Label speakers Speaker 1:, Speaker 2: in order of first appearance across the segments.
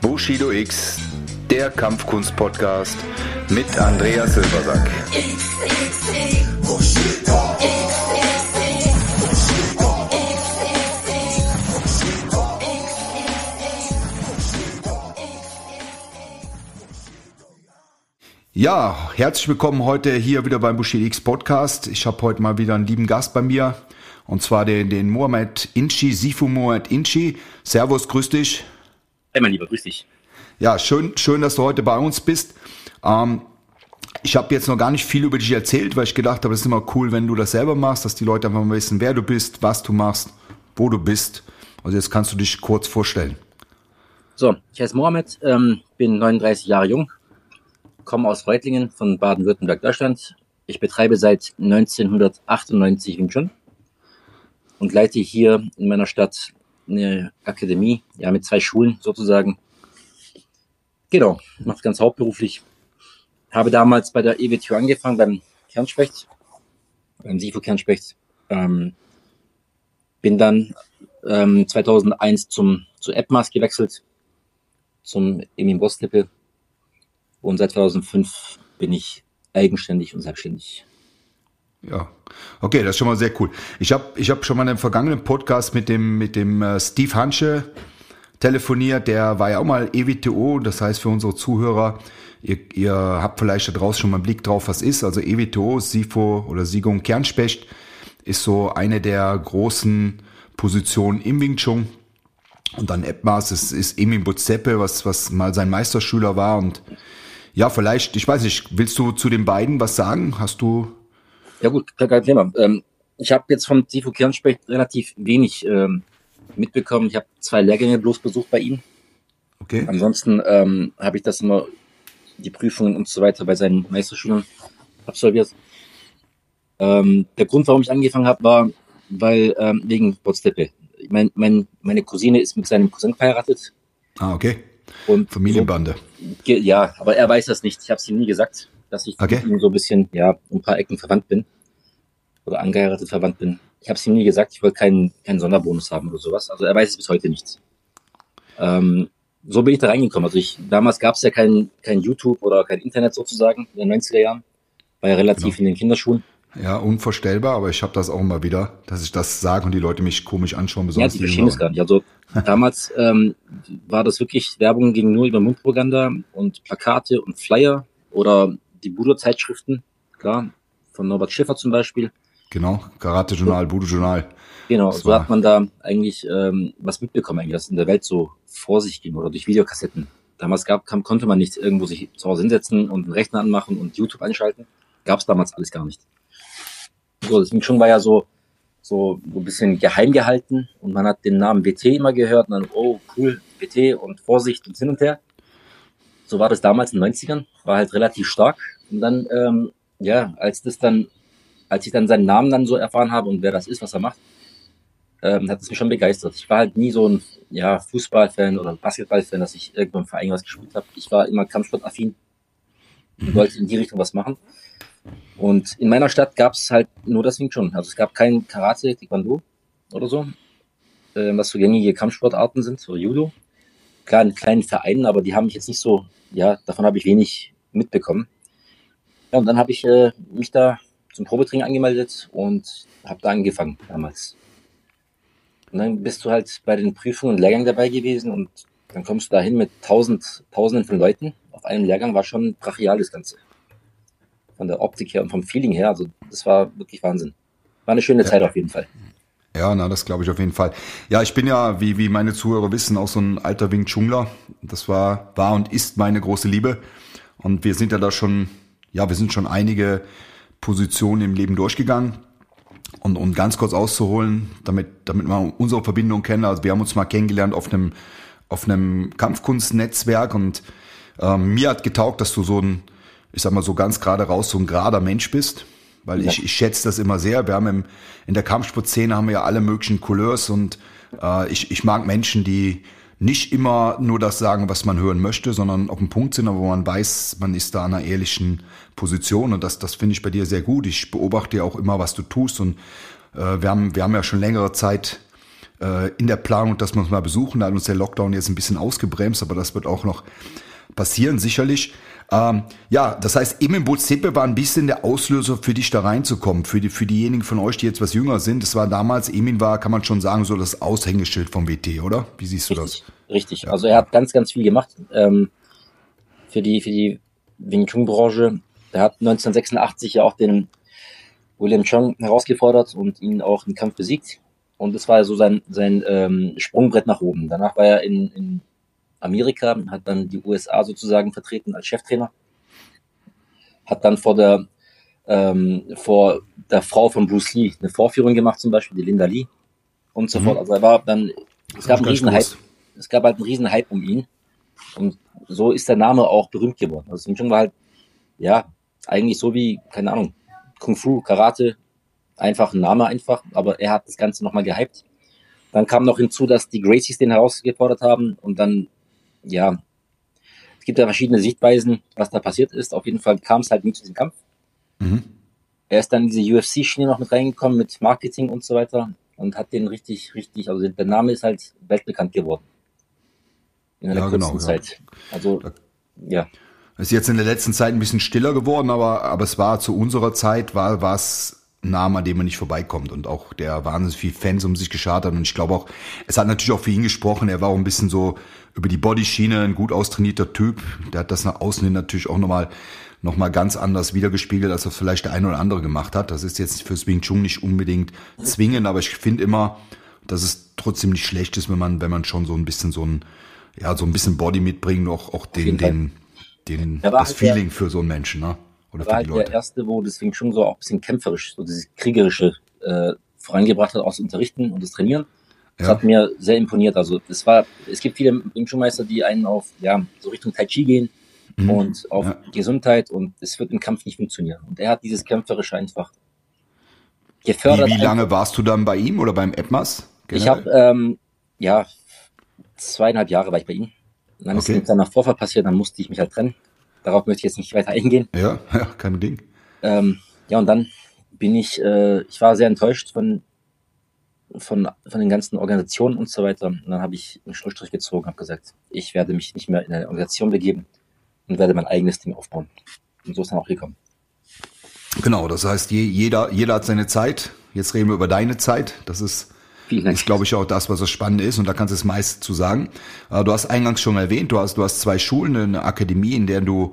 Speaker 1: Bushido X, der Kampfkunst-Podcast mit Andreas Silbersack. Ja, herzlich willkommen heute hier wieder beim Bushido X Podcast. Ich habe heute mal wieder einen lieben Gast bei mir und zwar den, den Mohamed Inchi, Sifu Mohamed Inchi. Servus, grüß dich.
Speaker 2: Hey, mein Lieber, grüß dich.
Speaker 1: Ja, schön, schön, dass du heute bei uns bist. Ähm, ich habe jetzt noch gar nicht viel über dich erzählt, weil ich gedacht habe, es ist immer cool, wenn du das selber machst, dass die Leute einfach mal wissen, wer du bist, was du machst, wo du bist. Also jetzt kannst du dich kurz vorstellen.
Speaker 2: So, ich heiße Mohamed, ähm, bin 39 Jahre jung, komme aus Reutlingen von Baden-Württemberg, Deutschland. Ich betreibe seit 1998 Wing Chun und leite hier in meiner Stadt eine Akademie, ja, mit zwei Schulen sozusagen. Genau, mache ganz hauptberuflich. Habe damals bei der EWTU angefangen, beim Kernspecht, beim SIFO Kernspecht. Ähm, bin dann ähm, 2001 zum, zu AppMask gewechselt, zum Emin Bostippe. Und seit 2005 bin ich eigenständig und selbstständig.
Speaker 1: Ja, okay, das ist schon mal sehr cool. Ich habe ich hab schon mal einem vergangenen Podcast mit dem, mit dem äh, Steve Hansche telefoniert, der war ja auch mal EWTO, das heißt für unsere Zuhörer, ihr, ihr habt vielleicht da draußen schon mal einen Blick drauf, was ist. Also EWTO, SIFO oder Sigung Kernspecht ist so eine der großen Positionen im Wing Chun. Und dann Epmas ist, ist Emin Butzeppe, was, was mal sein Meisterschüler war. Und ja, vielleicht, ich weiß nicht, willst du zu den beiden was sagen? Hast du
Speaker 2: ja gut, kein Thema. Ähm, ich habe jetzt vom Tifo Kirnspecht relativ wenig ähm, mitbekommen. Ich habe zwei Lehrgänge bloß besucht bei ihm. Okay. Ansonsten ähm, habe ich das immer, die Prüfungen und so weiter bei seinen Meisterschülern absolviert. Ähm, der Grund, warum ich angefangen habe, war, weil ähm, wegen Botsteppe. Mein, mein, meine Cousine ist mit seinem Cousin verheiratet.
Speaker 1: Ah, okay. Und Familienbande.
Speaker 2: So, ja, aber er weiß das nicht. Ich habe es ihm nie gesagt dass ich okay. ihm so ein bisschen, ja, ein paar Ecken verwandt bin. Oder angeheiratet verwandt bin. Ich habe es ihm nie gesagt, ich wollte keinen, keinen Sonderbonus haben oder sowas. Also er weiß es bis heute nicht. Ähm, so bin ich da reingekommen. Also ich, damals gab es ja kein, kein YouTube oder kein Internet sozusagen in den 90er Jahren. War ja relativ genau. in den Kinderschuhen.
Speaker 1: Ja, unvorstellbar, aber ich habe das auch immer wieder, dass ich das sage und die Leute mich komisch anschauen.
Speaker 2: Besonders ja, die verstehen es gar nicht. Also damals ähm, war das wirklich, Werbung ging nur über Mundpropaganda und Plakate und Flyer oder die Budo-Zeitschriften, klar, von Norbert Schiffer zum Beispiel.
Speaker 1: Genau, Karate-Journal, Budo-Journal.
Speaker 2: Genau, das so hat man da eigentlich ähm, was mitbekommen, eigentlich, dass in der Welt so vor sich ging oder durch Videokassetten. Damals gab, kam, konnte man nicht irgendwo sich zu Hause hinsetzen und einen Rechner anmachen und YouTube einschalten. Gab es damals alles gar nicht. So, das schon war ja so, so, so ein bisschen geheim gehalten und man hat den Namen WT immer gehört und dann, oh cool, WT und Vorsicht und hin und her. So war das damals in den 90ern, war halt relativ stark. Und dann, ähm, ja, als das dann, als ich dann seinen Namen dann so erfahren habe und wer das ist, was er macht, ähm, hat es mich schon begeistert. Ich war halt nie so ein ja, Fußballfan oder Basketballfan, dass ich irgendwo im Verein was gespielt habe. Ich war immer Kampfsportaffin und wollte in die Richtung was machen. Und in meiner Stadt gab es halt nur das Wing Chun. Also es gab kein Karate, Taekwondo oder so, äh, was so gängige Kampfsportarten sind, oder Judo. Klar, in kleinen Vereinen, aber die haben mich jetzt nicht so ja, davon habe ich wenig mitbekommen. Ja, und dann habe ich äh, mich da zum Probetraining angemeldet und habe da angefangen damals. Und dann bist du halt bei den Prüfungen und Lehrgängen dabei gewesen und dann kommst du dahin mit tausend, tausenden von Leuten. Auf einem Lehrgang war schon brachial das Ganze. Von der Optik her und vom Feeling her. Also das war wirklich Wahnsinn. War eine schöne ja. Zeit auf jeden Fall.
Speaker 1: Ja, na, das glaube ich auf jeden Fall. Ja, ich bin ja, wie, wie meine Zuhörer wissen, auch so ein alter Wing Chungler. Das war, war und ist meine große Liebe. Und wir sind ja da schon, ja, wir sind schon einige Positionen im Leben durchgegangen. Und um ganz kurz auszuholen, damit, damit man unsere Verbindung kennt, also wir haben uns mal kennengelernt auf einem, auf einem Kampfkunstnetzwerk und ähm, mir hat getaugt, dass du so ein, ich sag mal so ganz gerade raus, so ein gerader Mensch bist weil ja. ich, ich schätze das immer sehr. Wir haben im, in der Kampfsportszene haben wir ja alle möglichen Couleurs und äh, ich, ich mag Menschen, die nicht immer nur das sagen, was man hören möchte, sondern auf dem Punkt sind, wo man weiß, man ist da an einer ehrlichen Position und das, das finde ich bei dir sehr gut. Ich beobachte ja auch immer, was du tust und Äh, wir, haben, wir haben ja schon längere Zeit äh, in der Planung, dass wir uns mal besuchen. Da hat uns der Lockdown jetzt ein bisschen ausgebremst, aber das wird auch noch passieren, sicherlich. Ähm, ja, das heißt, Emin Bozepe war ein bisschen der Auslöser für dich da reinzukommen. Für, die, für diejenigen von euch, die jetzt was jünger sind. Das war damals, Emin war, kann man schon sagen, so das Aushängeschild vom WT, oder? Wie siehst du
Speaker 2: richtig, das? Richtig. Ja. Also er hat ganz, ganz viel gemacht ähm, für die, für die Wing Chun Branche. Er hat 1986 ja auch den William Chong herausgefordert und ihn auch im Kampf besiegt. Und das war so sein, sein ähm, Sprungbrett nach oben. Danach war er in, in Amerika, hat dann die USA sozusagen vertreten als Cheftrainer. Hat dann vor der, ähm, vor der Frau von Bruce Lee eine Vorführung gemacht, zum Beispiel, die Linda Lee und so mhm. fort. Also er war dann, es gab einen riesen Hype, es gab halt einen riesen Hype um ihn. Und so ist der Name auch berühmt geworden. Also Wing war halt, ja, eigentlich so wie, keine Ahnung, Kung Fu, Karate, einfach ein Name einfach, aber er hat das Ganze nochmal gehypt. Dann kam noch hinzu, dass die Gracies den herausgefordert haben und dann ja, es gibt ja verschiedene Sichtweisen, was da passiert ist. Auf jeden Fall kam es halt nie zu diesem Kampf. Mhm. Er ist dann in diese UFC-Schiene noch mit reingekommen mit Marketing und so weiter und hat den richtig, richtig, also der Name ist halt weltbekannt geworden.
Speaker 1: In einer ja, kurzen genau, Zeit. Ja. Also, ja. Ist jetzt in der letzten Zeit ein bisschen stiller geworden, aber, aber es war zu unserer Zeit, war, war es Name, an dem man nicht vorbeikommt und auch der wahnsinnig viel Fans um sich geschart hat und ich glaube auch, es hat natürlich auch für ihn gesprochen, er war auch ein bisschen so über die Bodyschiene, ein gut austrainierter Typ, der hat das nach außen hin natürlich auch nochmal noch mal ganz anders wiedergespiegelt, als das vielleicht der eine oder andere gemacht hat. Das ist jetzt fürs Wing Chun nicht unbedingt zwingend, aber ich finde immer, dass es trotzdem nicht schlecht ist, wenn man, wenn man schon so ein bisschen so ein, ja, so ein bisschen Body mitbringt, auch, auch den, den, den, das halt Feeling für so einen Menschen, ne?
Speaker 2: Oder war halt der erste, wo das Wing Chun so auch ein bisschen kämpferisch, so dieses kriegerische äh, vorangebracht hat, aus das Unterrichten und das Trainieren. Das ja. hat mir sehr imponiert. Also es war, es gibt viele Wing Chun Meister, die einen auf ja so Richtung Tai Chi gehen mhm. und auf ja. Gesundheit und es wird im Kampf nicht funktionieren. Und er hat dieses kämpferische einfach
Speaker 1: gefördert. Wie, wie lange warst du dann bei ihm oder beim Edmas?
Speaker 2: Ich habe ähm, ja zweieinhalb Jahre war ich bei ihm. Und dann okay. ist dann nach Vorfall passiert, dann musste ich mich halt trennen. Darauf möchte ich jetzt nicht weiter eingehen.
Speaker 1: Ja, ja kein Ding.
Speaker 2: Ähm, ja, und dann bin ich, äh, ich war sehr enttäuscht von, von, von den ganzen Organisationen und so weiter. Und dann habe ich einen Schlussstrich gezogen, habe gesagt, ich werde mich nicht mehr in eine Organisation begeben und werde mein eigenes Ding aufbauen. Und so ist dann auch gekommen.
Speaker 1: Genau, das heißt, jeder, jeder hat seine Zeit. Jetzt reden wir über deine Zeit. Das ist ist, glaube ich, auch das, was das Spannende ist. Und da kannst du das meiste zu sagen. Äh, du hast eingangs schon erwähnt, du hast, du hast zwei Schulen, eine Akademie, in der du,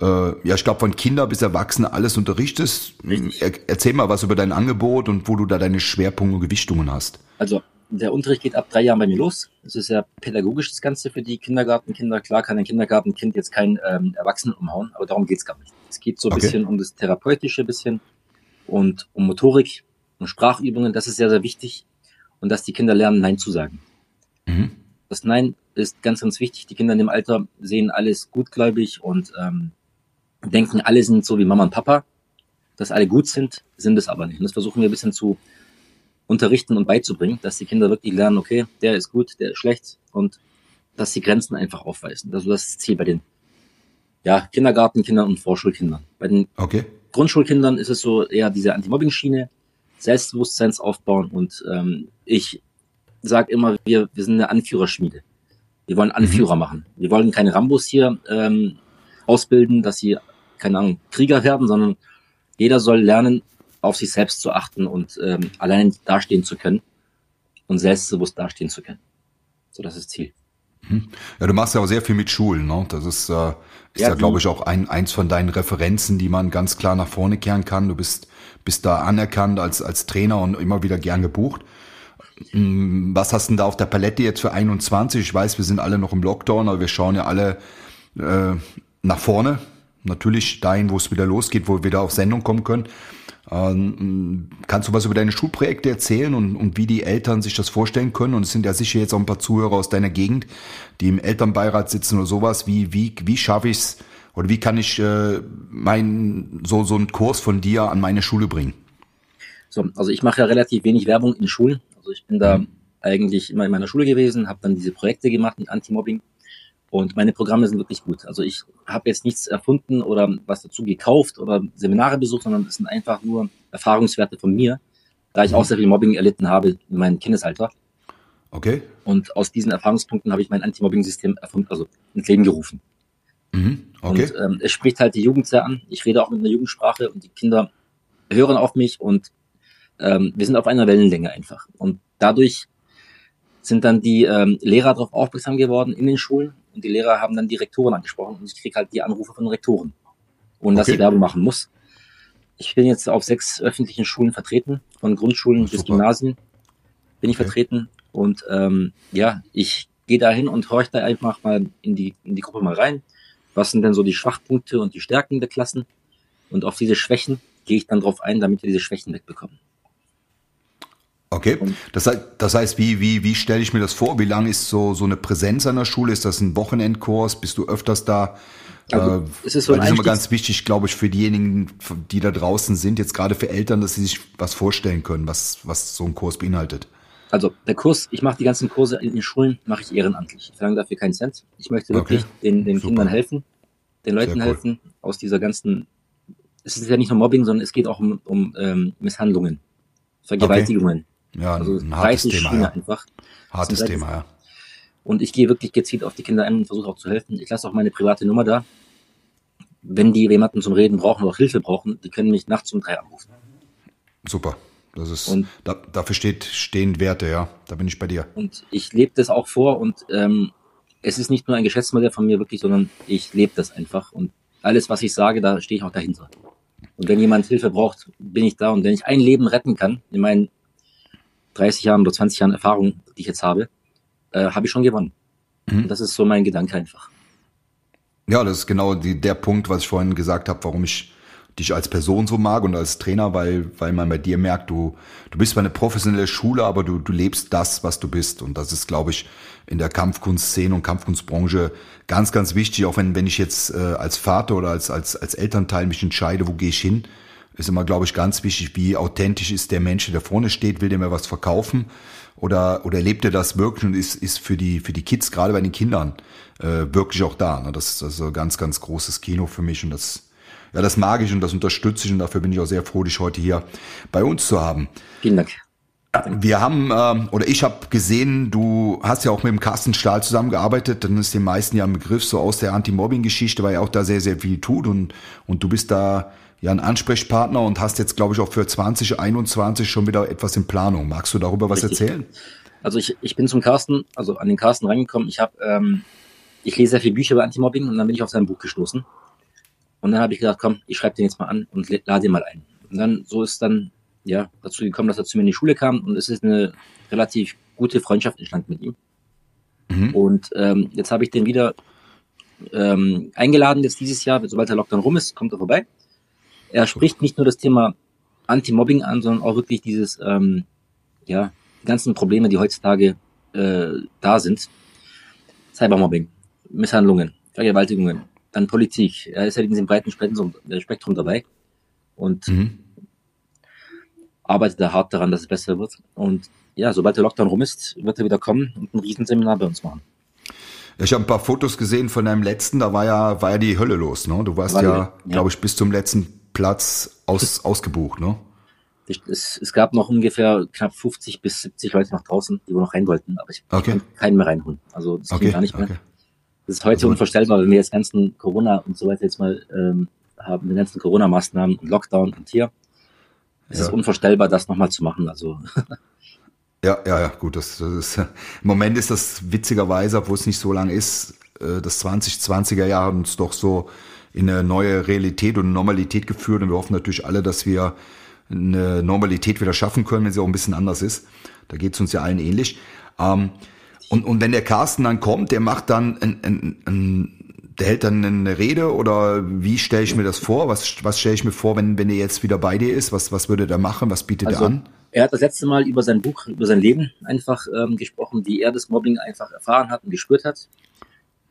Speaker 1: äh, ja, ich glaube, von Kinder bis Erwachsene alles unterrichtest. Er, erzähl mal was über dein Angebot und wo du da deine Schwerpunkte und Gewichtungen hast.
Speaker 2: Also, der Unterricht geht ab drei Jahren bei mir los. Das ist ja pädagogisch das Ganze für die Kindergartenkinder. Klar kann ein Kindergartenkind jetzt kein ähm, Erwachsenen umhauen, aber darum geht's gar nicht. Es geht so ein okay. bisschen um das Therapeutische bisschen und um Motorik und Sprachübungen. Das ist sehr, sehr wichtig und dass die Kinder lernen, Nein zu sagen. Mhm. Das Nein ist ganz, ganz wichtig. Die Kinder in dem Alter sehen alles gutgläubig und ähm, denken, alle sind so wie Mama und Papa. Dass alle gut sind, sind es aber nicht. Und das versuchen wir ein bisschen zu unterrichten und beizubringen, dass die Kinder wirklich lernen, okay, der ist gut, der ist schlecht und dass sie Grenzen einfach aufweisen. Also das ist das Ziel bei den ja, Kindergartenkindern und Vorschulkindern. Bei den okay. Grundschulkindern ist es so eher diese Anti-Mobbing-Schiene, Selbstbewusstseins aufbauen und ähm, ich sage immer, wir, wir sind eine Anführerschmiede. Wir wollen Anführer mhm. machen. Wir wollen keine Rambos hier ähm, ausbilden, dass sie, keine Ahnung, Krieger werden, sondern jeder soll lernen, auf sich selbst zu achten und ähm, allein dastehen zu können und selbstbewusst dastehen zu können. So, das ist das Ziel.
Speaker 1: Mhm. Ja, du machst ja auch sehr viel mit Schulen, ne? Das ist, äh, ist ja, ja glaube ich, auch ein, eins von deinen Referenzen, die man ganz klar nach vorne kehren kann. Du bist bist da anerkannt als, als Trainer und immer wieder gern gebucht. Mm, was hast du denn da auf der Palette jetzt für 21? Ich weiß, wir sind alle noch im Lockdown, aber wir schauen ja alle äh, nach vorne. Natürlich dahin, wo es wieder losgeht, wo wir wieder auf Sendung kommen können. Ähm, kannst du was über deine Schulprojekte erzählen und, und wie die Eltern sich das vorstellen können? Und es sind ja sicher jetzt auch ein paar Zuhörer aus deiner Gegend, die im Elternbeirat sitzen oder sowas. Wie, wie, wie schaffe ich es, oder wie kann ich äh, mein, so, so einen Kurs von dir an meine Schule bringen?
Speaker 2: So, also ich mache ja relativ wenig Werbung in Schulen. Also ich bin da mhm. eigentlich immer in meiner Schule gewesen, habe dann diese Projekte gemacht mit Anti-Mobbing und meine Programme sind wirklich gut. Also ich habe jetzt nichts erfunden oder was dazu gekauft oder Seminare besucht, sondern es sind einfach nur Erfahrungswerte von mir, da ich mhm. auch sehr viel Mobbing erlitten habe in meinem Kindesalter.
Speaker 1: Okay.
Speaker 2: Und aus diesen Erfahrungspunkten habe ich mein Anti-Mobbing-System also ins Leben gerufen.
Speaker 1: Mhm. Okay.
Speaker 2: Und ähm, es spricht halt die Jugend sehr an. Ich rede auch mit einer Jugendsprache und die Kinder hören auf mich und ähm, wir sind auf einer Wellenlänge einfach. Und dadurch sind dann die ähm, Lehrer darauf aufmerksam geworden in den Schulen und die Lehrer haben dann die Rektoren angesprochen und ich kriege halt die Anrufe von Rektoren, ohne dass ich Werbung machen muss. Ich bin jetzt auf sechs öffentlichen Schulen vertreten, von Grundschulen bis Gymnasien bin ich okay. vertreten und ähm, ja, ich gehe da hin und horche da einfach mal in die, in die Gruppe mal rein. Was sind denn so die Schwachpunkte und die Stärken der Klassen? Und auf diese Schwächen gehe ich dann drauf ein, damit wir diese Schwächen wegbekommen.
Speaker 1: Okay, das heißt, das heißt wie, wie, wie stelle ich mir das vor? Wie lang ist so, so eine Präsenz an der Schule? Ist das ein Wochenendkurs? Bist du öfters da?
Speaker 2: Also, äh, es ist so
Speaker 1: weil das ist immer ganz wichtig, glaube ich, für diejenigen, die da draußen sind, jetzt gerade für Eltern, dass sie sich was vorstellen können, was, was so ein Kurs beinhaltet.
Speaker 2: Also der Kurs, ich mache die ganzen Kurse in den Schulen, mache ich ehrenamtlich. Ich verlange dafür keinen Cent. Ich möchte wirklich okay. den, den Kindern helfen, den Leuten cool. helfen, aus dieser ganzen, es ist ja nicht nur Mobbing, sondern es geht auch um, um ähm, Misshandlungen, Vergewaltigungen. Okay.
Speaker 1: Ja, also ein hartes Thema. Ja.
Speaker 2: Einfach.
Speaker 1: Hartes Thema, ja.
Speaker 2: Und ich gehe wirklich gezielt auf die Kinder ein und versuche auch zu helfen. Ich lasse auch meine private Nummer da. Wenn die jemanden zum Reden brauchen oder auch Hilfe brauchen, die können mich nachts um drei anrufen.
Speaker 1: Super. Das ist, und, da, dafür steht, stehen Werte, ja. Da bin ich bei dir.
Speaker 2: Und ich lebe das auch vor und ähm, es ist nicht nur ein Geschäftsmodell von mir wirklich, sondern ich lebe das einfach. Und alles, was ich sage, da stehe ich auch dahinter. Und wenn jemand Hilfe braucht, bin ich da. Und wenn ich ein Leben retten kann, in meinen 30 Jahren oder 20 Jahren Erfahrung, die ich jetzt habe, äh, habe ich schon gewonnen. Mhm. Das ist so mein Gedanke einfach.
Speaker 1: Ja, das ist genau die, der Punkt, was ich vorhin gesagt habe, warum ich dich als Person so mag und als Trainer, weil, weil man bei dir merkt, du, du bist zwar eine professionelle Schule, aber du, du lebst das, was du bist. Und das ist, glaube ich, in der Kampfkunstszene und Kampfkunstbranche ganz, ganz wichtig, auch wenn, wenn ich jetzt äh, als Vater oder als, als, als Elternteil mich entscheide, wo gehe ich hin, ist immer, glaube ich, ganz wichtig, wie authentisch ist der Mensch, der vorne steht, will der mir was verkaufen oder, oder lebt er das wirklich und ist, ist für die, für die Kids, gerade bei den Kindern, äh, wirklich auch da. Ne? Das, das ist ein ganz, ganz großes Kino für mich und das, ja, das mag ich und das unterstütze ich und dafür bin ich auch sehr froh, dich heute hier bei uns zu haben.
Speaker 2: Vielen Dank.
Speaker 1: Wir haben, äh, oder ich habe gesehen, du hast ja auch mit dem Carsten Stahl zusammengearbeitet, dann ist den meisten ja ein Begriff so aus der Anti-Mobbing-Geschichte, weil er auch da sehr, sehr viel tut und, und du bist da ja ein Ansprechpartner und hast jetzt, glaube ich, auch für 2021 schon wieder etwas in Planung. Magst du darüber was Richtig. erzählen?
Speaker 2: Also ich, ich bin zum Carsten, also an den Carsten reingekommen. Ich habe, ähm, ich lese sehr viele Bücher über Anti-Mobbing und dann bin ich auf sein Buch gestoßen. Und dann habe ich gedacht, komm, ich schreibe den jetzt mal an und lade ihn mal ein. Und dann so ist dann ja dazu gekommen, dass er zu mir in die Schule kam und es ist eine relativ gute Freundschaft entstanden mit ihm. Mhm. Und ähm, jetzt habe ich den wieder ähm, eingeladen, jetzt dieses Jahr, sobald der Lockdown rum ist, kommt er vorbei. Er spricht nicht nur das Thema Anti-Mobbing an, sondern auch wirklich dieses, ähm, ja, die ganzen Probleme, die heutzutage äh, da sind. Cybermobbing, Misshandlungen, Vergewaltigungen, dann Politik. Er ist ja in diesem breiten Spektrum, äh, Spektrum dabei und mhm. arbeitet da hart daran, dass es besser wird. Und ja, sobald der Lockdown rum ist, wird er wieder kommen und ein Riesenseminar bei uns machen.
Speaker 1: Ich habe ein paar Fotos gesehen von deinem letzten, da war ja, war ja die Hölle los, ne? Du warst war ja, ja. glaube ich, bis zum letzten Platz aus, ausgebucht, ne?
Speaker 2: Es, es gab noch ungefähr knapp 50 bis 70 Leute nach draußen, die wir noch rein wollten, aber ich,
Speaker 1: okay.
Speaker 2: konnte keinen mehr reinholen. Also das
Speaker 1: okay.
Speaker 2: ging gar nicht mehr. Okay. Das ist heute also, unvorstellbar, wenn wir jetzt ganzen Corona und so weiter jetzt mal ähm, haben, die ganzen Corona-Maßnahmen und Lockdown und hier. Es ja. ist unvorstellbar, das nochmal zu machen. Also
Speaker 1: Ja, ja, ja, gut. Das, das ist, Im Moment ist das witzigerweise, obwohl es nicht so lang ist, äh, das 2020er Jahr hat uns doch so in eine neue Realität und Normalität geführt. Und wir hoffen natürlich alle, dass wir eine Normalität wieder schaffen können, wenn sie auch ein bisschen anders ist. Da geht es uns ja allen ähnlich. Ähm, und, und wenn der Carsten dann kommt, der macht dann ein, ein, ein der hält dann eine Rede oder wie stelle ich mir das vor? Was, was stelle ich mir vor, wenn, wenn er jetzt wieder bei dir ist? Was, was würde der machen? Was bietet also, er an?
Speaker 2: Er hat das letzte Mal über sein Buch, über sein Leben einfach ähm, gesprochen, wie er das Mobbing einfach erfahren hat und gespürt hat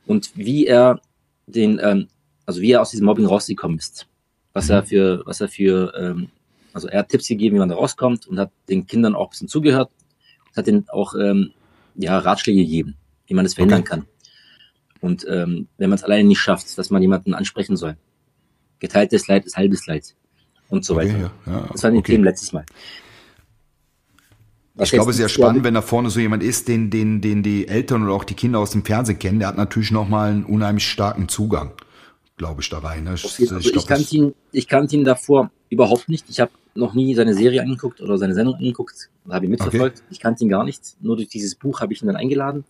Speaker 2: und wie er den, ähm, also wie er aus diesem Mobbing rausgekommen ist. Was mhm. er für, was er für, ähm, also er hat Tipps gegeben, wie man da rauskommt und hat den Kindern auch ein bisschen zugehört hat ihnen auch ähm, ja, Ratschläge gegeben, wie man es verhindern okay. kann. Und ähm, wenn man es alleine nicht schafft, dass man jemanden ansprechen soll. Geteiltes Leid ist halbes Leid und so weiter.
Speaker 1: Okay, ja, ja,
Speaker 2: das waren die okay. Themen letztes Mal.
Speaker 1: ich glaube, es ist ja spannend, wenn da vorne so jemand ist, den, den, den die Eltern oder auch die Kinder aus dem Fernsehen kennen. Der hat natürlich nochmal einen unheimlich starken Zugang, glaube ich, da rein. Ne?
Speaker 2: Ich, also ich, ich, kannte ihn, ich kannte ihn davor überhaupt nicht. Ich habe noch nie seine Serie angeguckt oder seine Sendung angeguckt. Habe ich mitverfolgt. Okay. Ich kannte ihn gar nicht. Nur durch dieses Buch habe ich ihn dann eingeladen.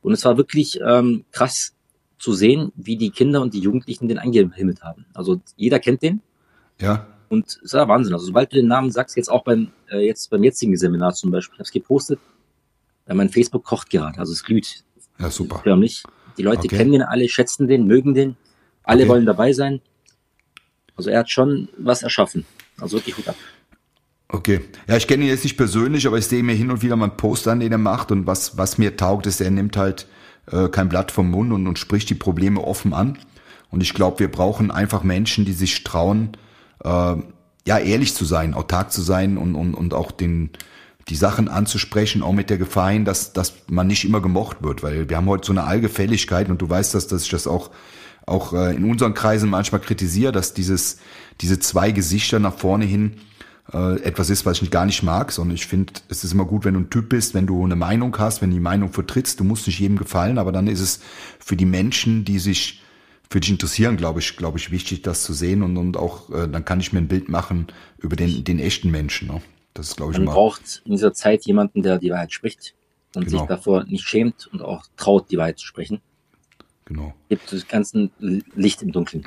Speaker 2: Und es war wirklich ähm, krass zu sehen, wie die Kinder und die Jugendlichen den eingehimmelt haben. Also jeder kennt den.
Speaker 1: Ja.
Speaker 2: Und es war Wahnsinn. Also sobald du den Namen sagst, jetzt auch beim, äh, jetzt beim jetzigen Seminar zum Beispiel, ich habe es gepostet, weil mein Facebook kocht gerade, also es glüht.
Speaker 1: Ja, super.
Speaker 2: Förmlich. Die Leute okay. kennen den alle, schätzen den, mögen den. Alle okay. wollen dabei sein. Also er hat schon was erschaffen. Also wirklich gut ab.
Speaker 1: Okay. Ja, ich kenne ihn jetzt nicht persönlich, aber ich sehe mir hin und wieder mal einen Post an, den er macht. Und was, was mir taugt, ist, er nimmt halt äh, kein Blatt vom Mund und, und spricht die Probleme offen an. Und ich glaube, wir brauchen einfach Menschen, die sich trauen, äh, ja, ehrlich zu sein, autark zu sein und, und, und auch den, die Sachen anzusprechen, auch mit der Gefahr hin, dass, dass man nicht immer gemocht wird, weil wir haben heute so eine Allgefälligkeit und du weißt das, dass ich das auch, auch äh, in unseren Kreisen manchmal kritisiere, dass dieses, diese zwei Gesichter nach vorne hin äh, etwas ist, was ich gar nicht mag, sondern ich finde, es ist immer gut, wenn du ein Typ bist, wenn du eine Meinung hast, wenn du die Meinung vertrittst, du musst nicht jedem gefallen, aber dann ist es für die Menschen, die sich für dich interessieren, glaube ich, glaube ich, wichtig, das zu sehen und, und auch, äh, dann kann ich mir ein Bild machen über den, den echten Menschen. Ne? Das ist, glaube ich,
Speaker 2: Man immer. braucht in dieser Zeit jemanden, der die Wahrheit spricht und genau. sich davor nicht schämt und auch traut, die Wahrheit zu sprechen.
Speaker 1: Genau.
Speaker 2: Gibt das ganze Licht im Dunkeln.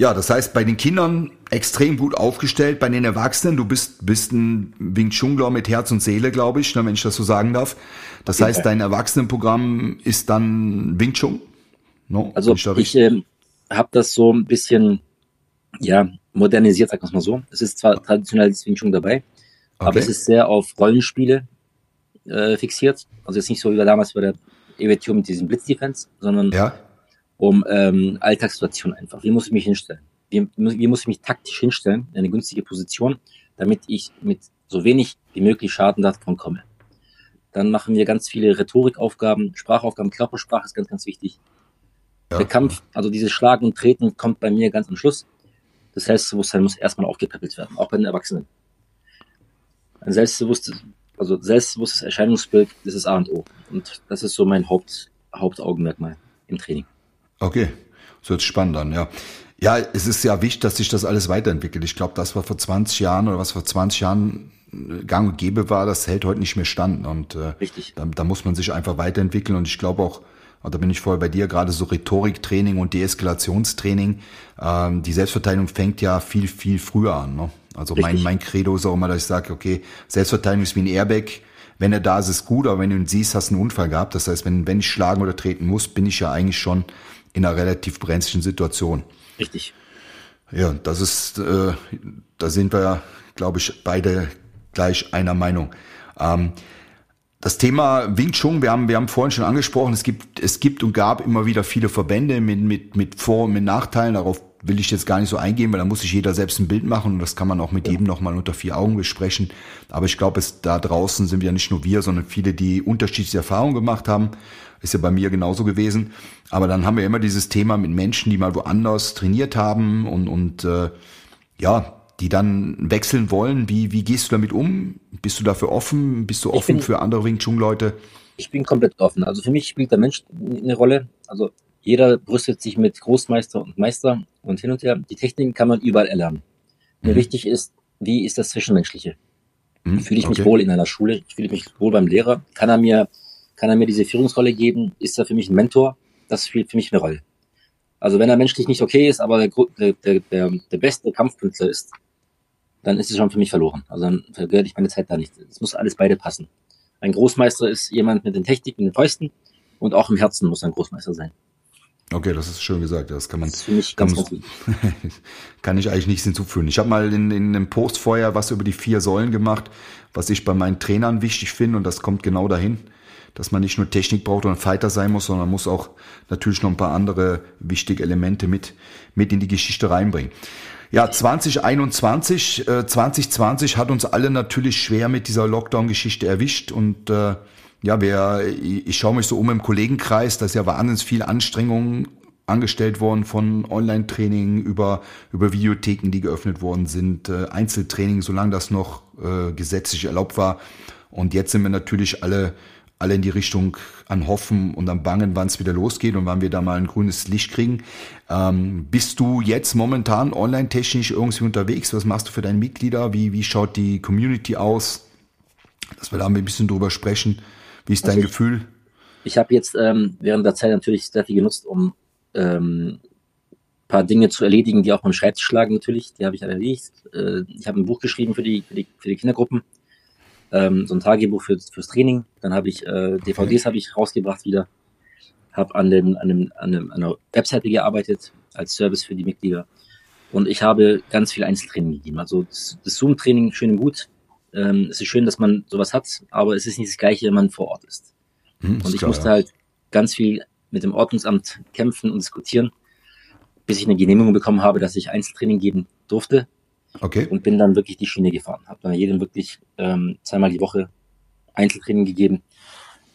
Speaker 1: Ja, das heißt, bei den Kindern extrem gut aufgestellt, bei den Erwachsenen, du bist, bist ein Wing Chungler mit Herz und Seele, glaube ich, ne, wenn ich das so sagen darf. Das heißt, dein Erwachsenenprogramm ist dann Wing Chun?
Speaker 2: No, also ich, ich äh, habe das so ein bisschen ja, modernisiert, sagen wir mal so. Es ist zwar traditionell Wing Chun dabei, okay. aber es ist sehr auf Rollenspiele äh, fixiert. Also jetzt nicht so wie damals bei der EWTO mit diesem Blitzdefense, sondern ja. Um ähm, Alltagssituationen einfach. Wie muss ich mich hinstellen? Wie, wie muss ich mich taktisch hinstellen in eine günstige Position, damit ich mit so wenig wie möglich Schaden davon komme? Dann machen wir ganz viele Rhetorikaufgaben, Sprachaufgaben, Körpersprache ist ganz, ganz wichtig. Ja. Der Kampf, also dieses Schlagen und Treten kommt bei mir ganz am Schluss. Das Selbstbewusstsein muss erstmal aufgepäppelt werden, auch bei den Erwachsenen. Ein selbstbewusstes, also selbstbewusstes Erscheinungsbild, das ist A und O. Und das ist so mein Haupt, Hauptaugenmerkmal im Training.
Speaker 1: Okay, so jetzt spannend an, ja. Ja, es ist ja wichtig, dass sich das alles weiterentwickelt. Ich glaube, das war vor 20 Jahren oder was vor 20 Jahren gang und gäbe war, das hält heute nicht mehr stand. Und äh,
Speaker 2: Richtig.
Speaker 1: Da, da muss man sich einfach weiterentwickeln. Und ich glaube auch, da bin ich voll bei dir, gerade so Rhetoriktraining und Deeskalationstraining. Ähm, die Selbstverteidigung fängt ja viel, viel früher an. Ne? Also mein, mein Credo ist auch immer, dass ich sage, okay, Selbstverteidigung ist wie ein Airbag. Wenn er da ist, ist gut, aber wenn du ihn siehst, hast du einen Unfall gehabt. Das heißt, wenn, wenn ich schlagen oder treten muss, bin ich ja eigentlich schon in einer relativ brenzlichen Situation.
Speaker 2: Richtig.
Speaker 1: Ja, das ist, äh, da sind wir, glaube ich, beide gleich einer Meinung. Ähm, das Thema Wing Chun, wir haben, wir haben vorhin schon angesprochen, es gibt, es gibt und gab immer wieder viele Verbände mit, mit, mit Vor- und mit Nachteilen. Darauf will ich jetzt gar nicht so eingehen, weil da muss sich jeder selbst ein Bild machen und das kann man auch mit ja. jedem nochmal unter vier Augen besprechen. Aber ich glaube, es da draußen sind ja nicht nur wir, sondern viele, die unterschiedliche Erfahrungen gemacht haben. Ist ja bei mir genauso gewesen. Aber dann haben wir immer dieses Thema mit Menschen, die mal woanders trainiert haben und, und äh, ja, die dann wechseln wollen. Wie, wie gehst du damit um? Bist du dafür offen? Bist du offen bin, für andere Wing Chun Leute?
Speaker 2: Ich bin komplett offen. Also für mich spielt der Mensch eine Rolle. Also jeder brüstet sich mit Großmeister und Meister und hin und her. Die Techniken kann man überall erlernen. Mir mhm. wichtig ist, wie ist das Zwischenmenschliche? Mhm. Fühle ich okay. mich wohl in einer Schule? Fühle ich mich wohl beim Lehrer? Kann er mir, kann er mir diese Führungsrolle geben? Ist er für mich ein Mentor? Das spielt für mich eine Rolle. Also wenn er menschlich nicht okay ist, aber der, der, der, der beste Kampfkünstler ist, dann ist es schon für mich verloren. Also dann vergehört ich meine Zeit da nicht. Es muss alles beide passen. Ein Großmeister ist jemand mit den Techniken, mit den Fäusten und auch im Herzen muss ein Großmeister sein.
Speaker 1: Okay, das ist schön gesagt. Das kann man. Das
Speaker 2: mich ganz, ganz
Speaker 1: kann ich eigentlich nichts hinzufügen. Ich habe mal in, in einem Post vorher was über die vier Säulen gemacht, was ich bei meinen Trainern wichtig finde und das kommt genau dahin, dass man nicht nur Technik braucht und ein Fighter sein muss, sondern man muss auch natürlich noch ein paar andere wichtige Elemente mit mit in die Geschichte reinbringen. Ja, 2021, äh, 2020 hat uns alle natürlich schwer mit dieser Lockdown-Geschichte erwischt und äh, ja, ich, ich schaue mich so um im Kollegenkreis, da ist ja wahnsinnig viel Anstrengung angestellt worden von Online-Training über, über Videotheken, die geöffnet worden sind, äh, Einzeltraining, solange das noch äh, gesetzlich erlaubt war. Und jetzt sind wir natürlich alle, alle in die Richtung an Hoffen und am Bangen, wann es wieder losgeht und wann wir da mal ein grünes Licht kriegen. Ähm, bist du jetzt momentan online-technisch irgendwie unterwegs? Was machst du für deine Mitglieder? Wie, wie schaut die Community aus? Dass wir da ein bisschen drüber sprechen. Wie ist dein also Gefühl?
Speaker 2: Ich habe jetzt ähm, während der Zeit natürlich sehr viel genutzt, um ähm, paar Dinge zu erledigen, die auch beim Schreibtisch lagen natürlich. Die habe ich erledigt. Äh, ich habe ein Buch geschrieben für die, für die, für die Kindergruppen. Ähm, so ein Tagebuch für, fürs Training. Dann habe ich äh, DVDs habe ich rausgebracht wieder. Habe an, dem, an, dem, an, dem, an einer Webseite gearbeitet als Service für die Mitglieder. Und ich habe ganz viel Einzeltraining gegeben. Also das, das Zoom-Training schön und gut. Ähm, es ist schön, dass man sowas hat, aber es ist nicht das Gleiche, wenn man vor Ort ist. Hm, und ich klar, musste ja. halt ganz viel mit dem Ordnungsamt kämpfen und diskutieren, bis ich eine Genehmigung bekommen habe, dass ich Einzeltraining geben durfte.
Speaker 1: Okay.
Speaker 2: Und bin dann wirklich die Schiene gefahren. Habe dann jedem wirklich ähm, zweimal die Woche Einzeltraining gegeben.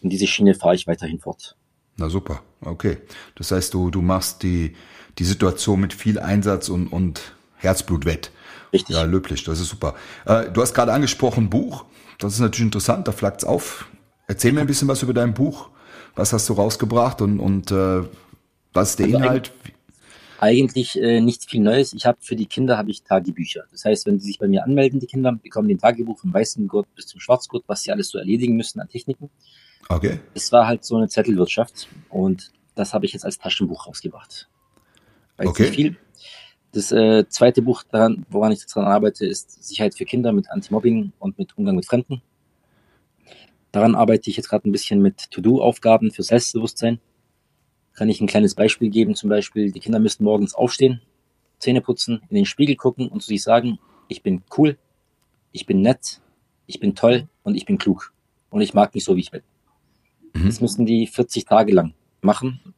Speaker 2: Und diese Schiene fahre ich weiterhin fort.
Speaker 1: Na super, okay. Das heißt, du, du machst die, die Situation mit viel Einsatz und, und Herzblut wett.
Speaker 2: Richtig.
Speaker 1: Ja, löblich, das ist super. Äh, du hast gerade angesprochen Buch. Das ist natürlich interessant, da flackt's auf. Erzähl mir ein bisschen was über dein Buch. Was hast du rausgebracht und, und äh, was ist der also Inhalt?
Speaker 2: Eigentlich, äh, nichts viel Neues. Ich habe für die Kinder habe ich Tagebücher. Das heißt, wenn sie sich bei mir anmelden, die Kinder, bekommen den Tagebuch vom weißen Gurt bis zum Schwarzgurt, was sie alles so erledigen müssen an Techniken.
Speaker 1: Okay.
Speaker 2: Es war halt so eine Zettelwirtschaft und das habe ich jetzt als Taschenbuch rausgebracht.
Speaker 1: Weil okay.
Speaker 2: Viel. Das äh, zweite Buch, daran, woran ich jetzt daran arbeite, ist Sicherheit für Kinder mit Anti-Mobbing und mit Umgang mit Fremden. Daran arbeite ich jetzt gerade ein bisschen mit To-Do-Aufgaben für Selbstbewusstsein. Kann ich ein kleines Beispiel geben, zum Beispiel, die Kinder müssen morgens aufstehen, Zähne putzen, in den Spiegel gucken und zu sich sagen, ich bin cool, ich bin nett, ich bin toll und ich bin klug. Und ich mag mich so, wie ich bin. Mhm. Das müssen die 40 Tage lang machen,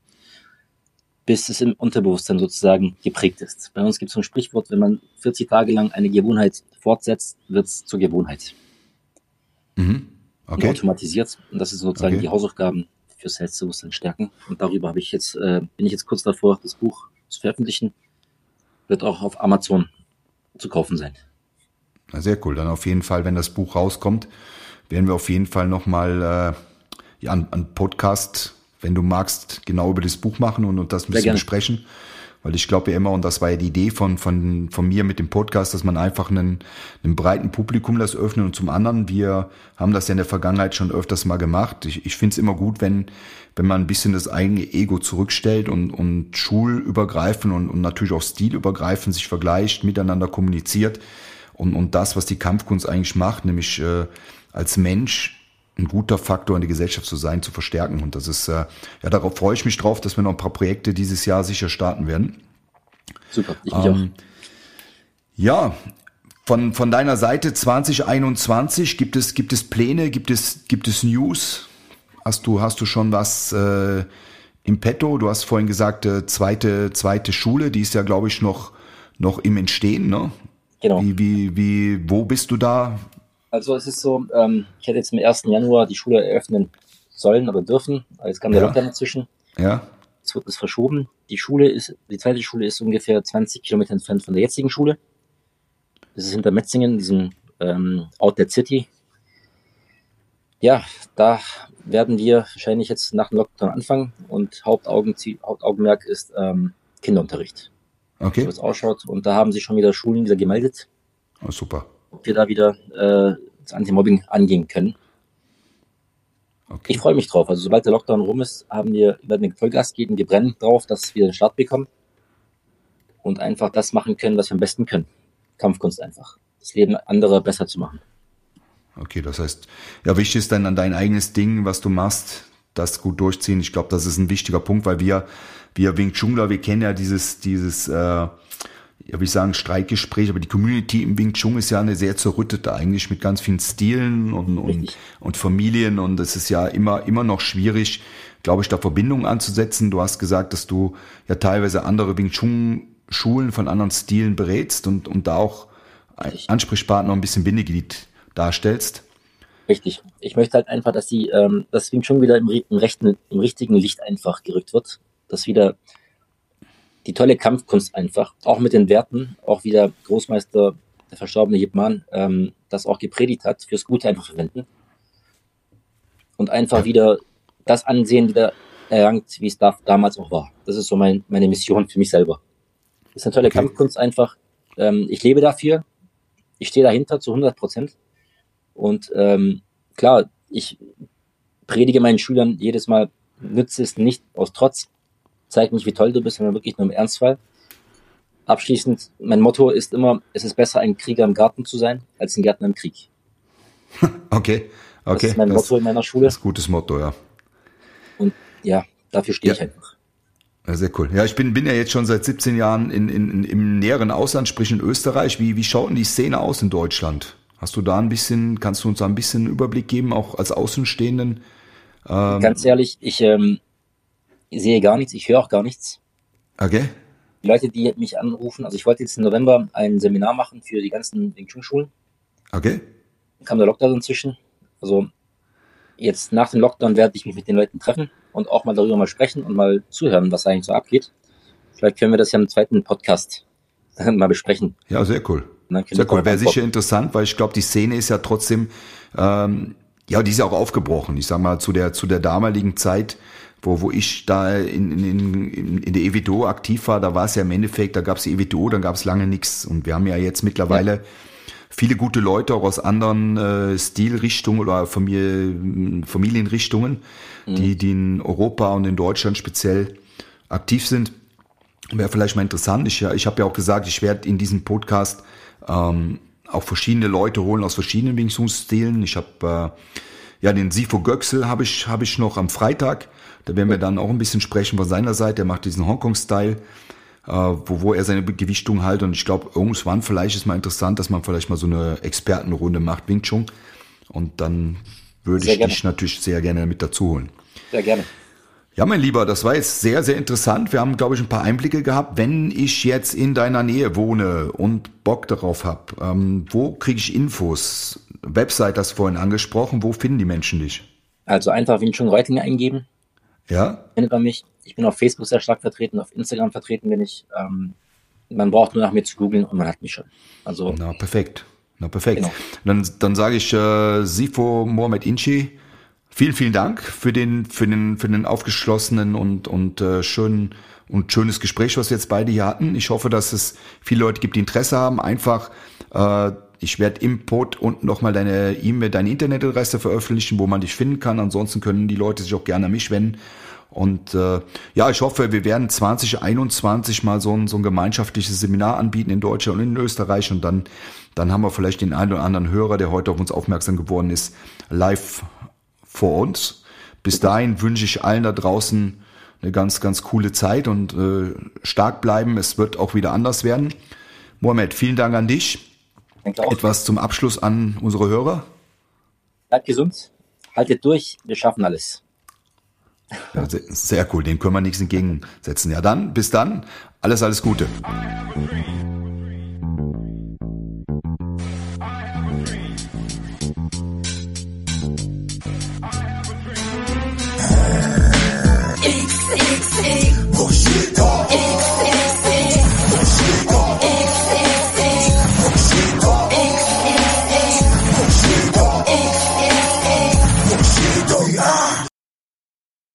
Speaker 2: bis es im Unterbewusstsein sozusagen geprägt ist. Bei uns gibt es so ein Sprichwort, wenn man 40 Tage lang eine Gewohnheit fortsetzt, wird es zur Gewohnheit.
Speaker 1: Mhm
Speaker 2: okay. automatisiert. Und das ist sozusagen okay. die Hausaufgaben für Selbstbewusstsein stärken. Und darüber habe ich jetzt, äh, bin ich jetzt kurz davor, das Buch zu veröffentlichen. Wird auch auf Amazon zu kaufen sein.
Speaker 1: Na, sehr cool. Dann auf jeden Fall, wenn das Buch rauskommt, werden wir auf jeden Fall nochmal äh, ja, einen Podcast, wenn du magst, genau über das Buch machen und, und das ein bisschen besprechen. Weil ich glaube ja immer, und das war ja die Idee von, von, von mir mit dem Podcast, dass man einfach einen, einem breiten Publikum das öffnet. Und zum anderen, wir haben das ja in der Vergangenheit schon öfters mal gemacht. Ich, ich finde es immer gut, wenn, wenn man ein bisschen das eigene Ego zurückstellt und, und schulübergreifend und, und natürlich auch stilübergreifend sich vergleicht, miteinander kommuniziert. Und, und das, was die Kampfkunst eigentlich macht, nämlich äh, als Mensch ein guter Faktor in der Gesellschaft zu sein, zu verstärken. Und das ist, äh, ja, darauf freue ich mich drauf, dass wir noch ein paar Projekte dieses Jahr sicher starten werden.
Speaker 2: Super,
Speaker 1: ich mich ähm, auch. Ja, von, von deiner Seite 2021 gibt es, gibt es Pläne, gibt es, gibt es News? Hast du, hast du schon was äh, im Petto? Du hast vorhin gesagt, äh, zweite, zweite Schule, die ist ja, glaube ich, noch, noch im Entstehen, ne?
Speaker 2: Genau.
Speaker 1: Wie, wie, wie, wo bist du da?
Speaker 2: Also es ist so, ähm, ich hätte jetzt am 1. Januar die Schule eröffnen sollen oder dürfen, jetzt kam der ja. Lockdown dazwischen.
Speaker 1: Ja.
Speaker 2: Jetzt wird es verschoben. Die Schule ist, die zweite Schule ist ungefähr 20 Kilometer entfernt von der jetzigen Schule. Das ist hinter Metzingen, diesem ähm, Outlet City. Ja, da werden wir wahrscheinlich jetzt nach dem Lockdown anfangen und Hauptaugen, Hauptaugenmerk ist ähm, Kinderunterricht.
Speaker 1: Okay.
Speaker 2: So es ausschaut. Und da haben sich schon wieder Schulen wieder gemeldet.
Speaker 1: Oh, super
Speaker 2: wir da wieder äh, das Anti-Mobbing angehen können. Okay. Ich freue mich drauf. Also sobald der Lockdown rum ist, haben wir, werden wir Vollgas geben. Wir brennen drauf, dass wir den Start bekommen und einfach das machen können, was wir am besten können. Kampfkunst einfach. Das Leben anderer besser zu machen.
Speaker 1: Okay, das heißt, ja, wichtig ist dann an dein eigenes Ding, was du machst, das gut durchziehen. Ich glaube, das ist ein wichtiger Punkt, weil wir, wir Wing Chungler, wir kennen ja dieses, dieses, äh, ja, wie ich sagen, Streitgespräch, aber die Community im Wing Chun ist ja eine sehr zerrüttete eigentlich mit ganz vielen Stilen und, und, und Familien und es ist ja immer, immer noch schwierig, glaube ich, da Verbindungen anzusetzen. Du hast gesagt, dass du ja teilweise andere Wing Chun Schulen von anderen Stilen berätst und, und da auch. Ansprechpartner ein bisschen Bindeglied darstellst.
Speaker 2: Richtig. Ich möchte halt einfach, dass die, ähm, das Wing Chun wieder im, im, rechten, im richtigen Licht einfach gerückt wird, dass wieder die tolle Kampfkunst einfach, auch mit den Werten, auch wieder Großmeister, der verstorbene Jipman, ähm, das auch gepredigt hat, fürs Gute einfach verwenden. Und einfach wieder das Ansehen wieder erlangt, wie es da, damals auch war. Das ist so mein, meine Mission für mich selber. Das ist eine tolle okay. Kampfkunst einfach. Ähm, ich lebe dafür. Ich stehe dahinter zu 100 Prozent. Und ähm, klar, ich predige meinen Schülern jedes Mal, nütze es nicht aus Trotz, zeig nicht, wie toll du bist, sondern wirklich nur im Ernstfall. Abschließend, mein Motto ist immer, es ist besser, ein Krieger im Garten zu sein, als ein Gärtner im Krieg.
Speaker 1: Okay, okay. Das
Speaker 2: ist mein das, Motto in meiner Schule. Das
Speaker 1: ist ein gutes Motto, ja.
Speaker 2: Und ja, dafür stehe ja. ich einfach.
Speaker 1: Ja, sehr cool. Ja, ich bin, bin ja jetzt schon seit 17 Jahren in, in, im näheren Ausland, sprich in Österreich. Wie, wie schaut denn die Szene aus in Deutschland? Hast du da ein bisschen, kannst du uns da ein bisschen Überblick geben, auch als Außenstehenden?
Speaker 2: Ähm, Ganz ehrlich, ich ähm, sehe gar nichts, ich höre auch gar nichts.
Speaker 1: Okay.
Speaker 2: Die Leute, die mich anrufen, also ich wollte jetzt im November ein Seminar machen für die ganzen Wing Chun Schulen.
Speaker 1: Okay.
Speaker 2: Kam der Lockdown inzwischen. Also jetzt nach dem Lockdown werde ich mich mit den Leuten treffen und auch mal darüber mal sprechen und mal zuhören, was eigentlich so abgeht. Vielleicht können wir das ja im zweiten Podcast mal besprechen.
Speaker 1: Ja, sehr cool. Sehr cool. Wäre sicher interessant, weil ich glaube, die Szene ist ja trotzdem, ähm, ja, die ist ja auch aufgebrochen. Ich sag mal, zu der, zu der damaligen Zeit, wo, wo ich da in, in, in, in der EWDO aktiv war, da war es ja im Endeffekt, da gab es die EWDO, dann gab es lange nichts. Und wir haben ja jetzt mittlerweile ja. viele gute Leute auch aus anderen äh, Stilrichtungen oder Familie, Familienrichtungen, mhm. die, die in Europa und in Deutschland speziell aktiv sind. Wäre vielleicht mal interessant. Ich, ich habe ja auch gesagt, ich werde in diesem Podcast ähm, auch verschiedene Leute holen aus verschiedenen Wing. Ich habe äh, ja den Sifo Göxel habe ich habe ich noch am Freitag. Da werden wir dann auch ein bisschen sprechen von seiner Seite. Er macht diesen Hongkong-Style, äh, wo, wo er seine Gewichtung halt. Und ich glaube, irgendwann vielleicht ist mal interessant, dass man vielleicht mal so eine Expertenrunde macht, Wing Chun. Und dann würde sehr ich gerne. dich natürlich sehr gerne mit dazu holen.
Speaker 2: Sehr gerne.
Speaker 1: Ja, mein Lieber, das war jetzt sehr, sehr interessant. Wir haben, glaube ich, ein paar Einblicke gehabt. Wenn ich jetzt in deiner Nähe wohne und Bock darauf habe, ähm, wo kriege ich Infos? Website hast du vorhin angesprochen. Wo finden die Menschen dich?
Speaker 2: Also einfach Wing Chun Reutlinger eingeben.
Speaker 1: Ja.
Speaker 2: Findet man mich. Ich bin auf Facebook sehr stark vertreten, auf Instagram vertreten bin ich. Ähm, man braucht nur nach mir zu googeln und man hat mich schon. Also.
Speaker 1: Na, perfekt. Na, perfekt. Genau. Dann, dann sage ich äh, Sifo Mohamed Inchi Vielen, vielen Dank für den, für den, für den aufgeschlossenen und, und äh, schönen und schönes Gespräch, was wir jetzt beide hier hatten. Ich hoffe, dass es viele Leute gibt, die Interesse haben. Einfach, äh, ich werde im Pod unten nochmal deine E-Mail, deine Internetadresse veröffentlichen, wo man dich finden kann. Ansonsten können die Leute sich auch gerne an mich wenden. Und äh, ja, ich hoffe, wir werden 2021 mal so ein, so ein gemeinschaftliches Seminar anbieten in Deutschland und in Österreich. Und dann, dann haben wir vielleicht den einen oder anderen Hörer, der heute auf uns aufmerksam geworden ist, live vor uns. Bis dahin wünsche ich allen da draußen eine ganz, ganz coole Zeit und äh, stark bleiben. Es wird auch wieder anders werden. Mohamed, vielen Dank an dich. Etwas zum Abschluss an unsere Hörer.
Speaker 2: Bleibt gesund, haltet durch, wir schaffen alles.
Speaker 1: Ja, sehr cool, dem können wir nichts entgegensetzen. Ja dann, bis dann, alles, alles Gute.